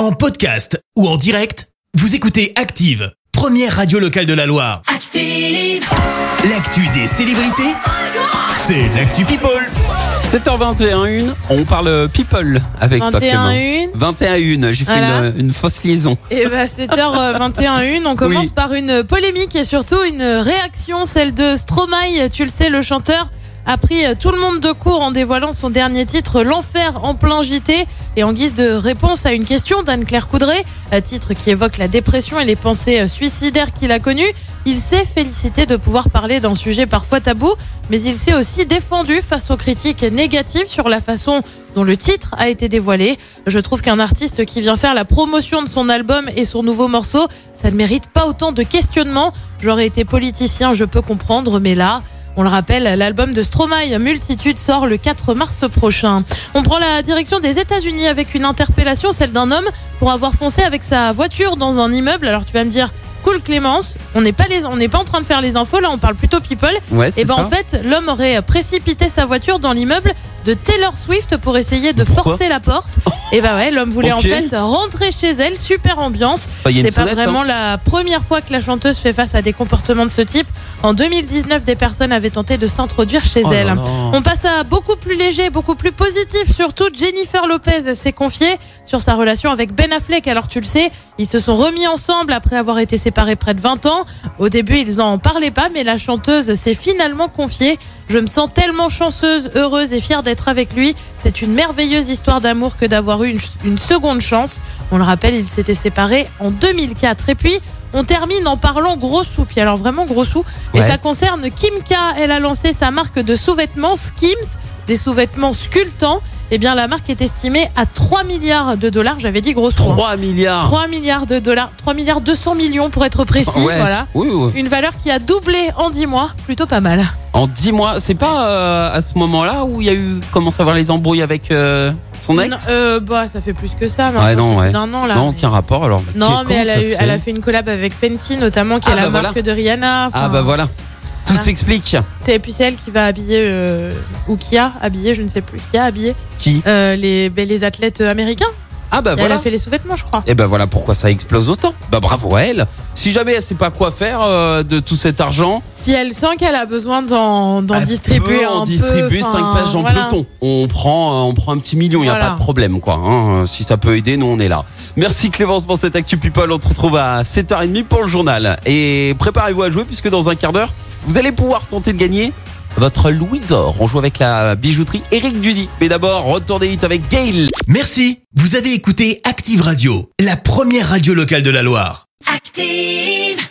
En podcast ou en direct, vous écoutez Active, première radio locale de la Loire. Active. L'actu des célébrités, c'est l'actu People. 7h21, on parle people avec toi 21 Clémence. une. 21 une, j'ai fait Voilà. une, une fausse liaison. Et bah 7h21, on commence Oui. par une polémique et surtout une réaction, celle de Stromae. Tu le sais, le chanteur a pris tout le monde de court en dévoilant son dernier titre, L'Enfer en plein JT. Et en guise de réponse à une question d'Anne-Claire Coudray, un titre qui évoque la dépression et les pensées suicidaires qu'il a connues, il s'est félicité de pouvoir parler d'un sujet parfois tabou, mais il s'est aussi défendu face aux critiques négatives sur la façon dont le titre a été dévoilé. Je trouve qu'un artiste qui vient faire la promotion de son album et son nouveau morceau, ça ne mérite pas autant de questionnements. J'aurais été politicien, je peux comprendre, mais là... On le rappelle, l'album de Stromae Multitude sort le 4 mars prochain. On prend la direction des États-Unis avec une interpellation, celle d'un homme pour avoir foncé avec sa voiture dans un immeuble. Alors tu vas me dire, cool Clémence, on n'est pas les, on n'est pas en train de faire les infos là, on parle plutôt people. Ouais, Et ben ça. en fait, l'homme aurait précipité sa voiture dans l'immeuble de Taylor Swift pour essayer de Pourquoi forcer la porte. Et bah ouais, l'homme voulait en fait rentrer chez elle, super ambiance. Bah, C'est pas sonnette, vraiment hein. la première fois que la chanteuse fait face à des comportements de ce type. En 2019, des personnes avaient tenté de s'introduire chez Oh elle. On passe à beaucoup plus léger, beaucoup plus positif. Surtout, Jennifer Lopez s'est confiée sur sa relation avec Ben Affleck. Alors, tu le sais, ils se sont remis ensemble après avoir été séparés près de 20 ans. Au début, ils en parlaient pas, mais la chanteuse s'est finalement confiée. Je me sens tellement chanceuse, heureuse et fière d'être avec lui. C'est une merveilleuse histoire d'amour que d'avoir eu une, une seconde chance. On le rappelle, ils s'étaient séparés en 2004. Et puis, on termine en parlant gros sous. Puis alors vraiment gros sous. Et ça concerne Kim K. Elle a lancé sa marque de sous-vêtements Skims, des sous-vêtements sculptants. Eh bien, la marque est estimée à 3 milliards de dollars. J'avais dit gros sous. hein. 3 milliards. 3 milliards de dollars, 3 milliards 200 millions pour être précis. Ouais, Voilà. oui, oui. Une valeur qui a doublé en 10 mois, plutôt pas mal. En 10 mois, c'est pas euh, à ce moment-là où il y a eu commence à avoir les embrouilles avec euh, son ex? Non, euh, bah, ça fait plus que ça. Ouais, maintenant, non, ça fait ouais. d'un an là. Non, mais- aucun rapport alors. Non, mais elle ça a, eu, fait elle a fait une collab avec Fenty, notamment, qui Ah, est la bah, marque voilà. de Rihanna. Ah bah voilà. Tout Voilà. s'explique. C'est, et puis c'est elle qui va habiller, euh, ou qui a habillé, je ne sais plus, qui a habillé Qui? euh, les, ben, les athlètes américains. Ah bah Et Elle voilà. a fait les sous-vêtements, je crois. Et ben voilà pourquoi ça explose autant. Bah bravo à elle. Si jamais elle sait pas quoi faire euh, de tout cet argent, Si elle sent qu'elle a besoin d'en, distribuer un distribuer enfin, 5 pages en voilà. peloton. On prend, euh, on prend un petit million, il y a Voilà. pas de problème quoi. hein. Si ça peut aider, nous on est là. Merci Clémence pour cette Actu People. On se retrouve à 7h30 pour le journal. Et préparez-vous à jouer puisque dans un quart d'heure, vous allez pouvoir tenter de gagner votre Louis d'or. On joue avec la bijouterie Eric Dudy. Mais d'abord, retour des hits avec Gail. Merci, vous avez écouté Active Radio, la première radio locale de la Loire. Active.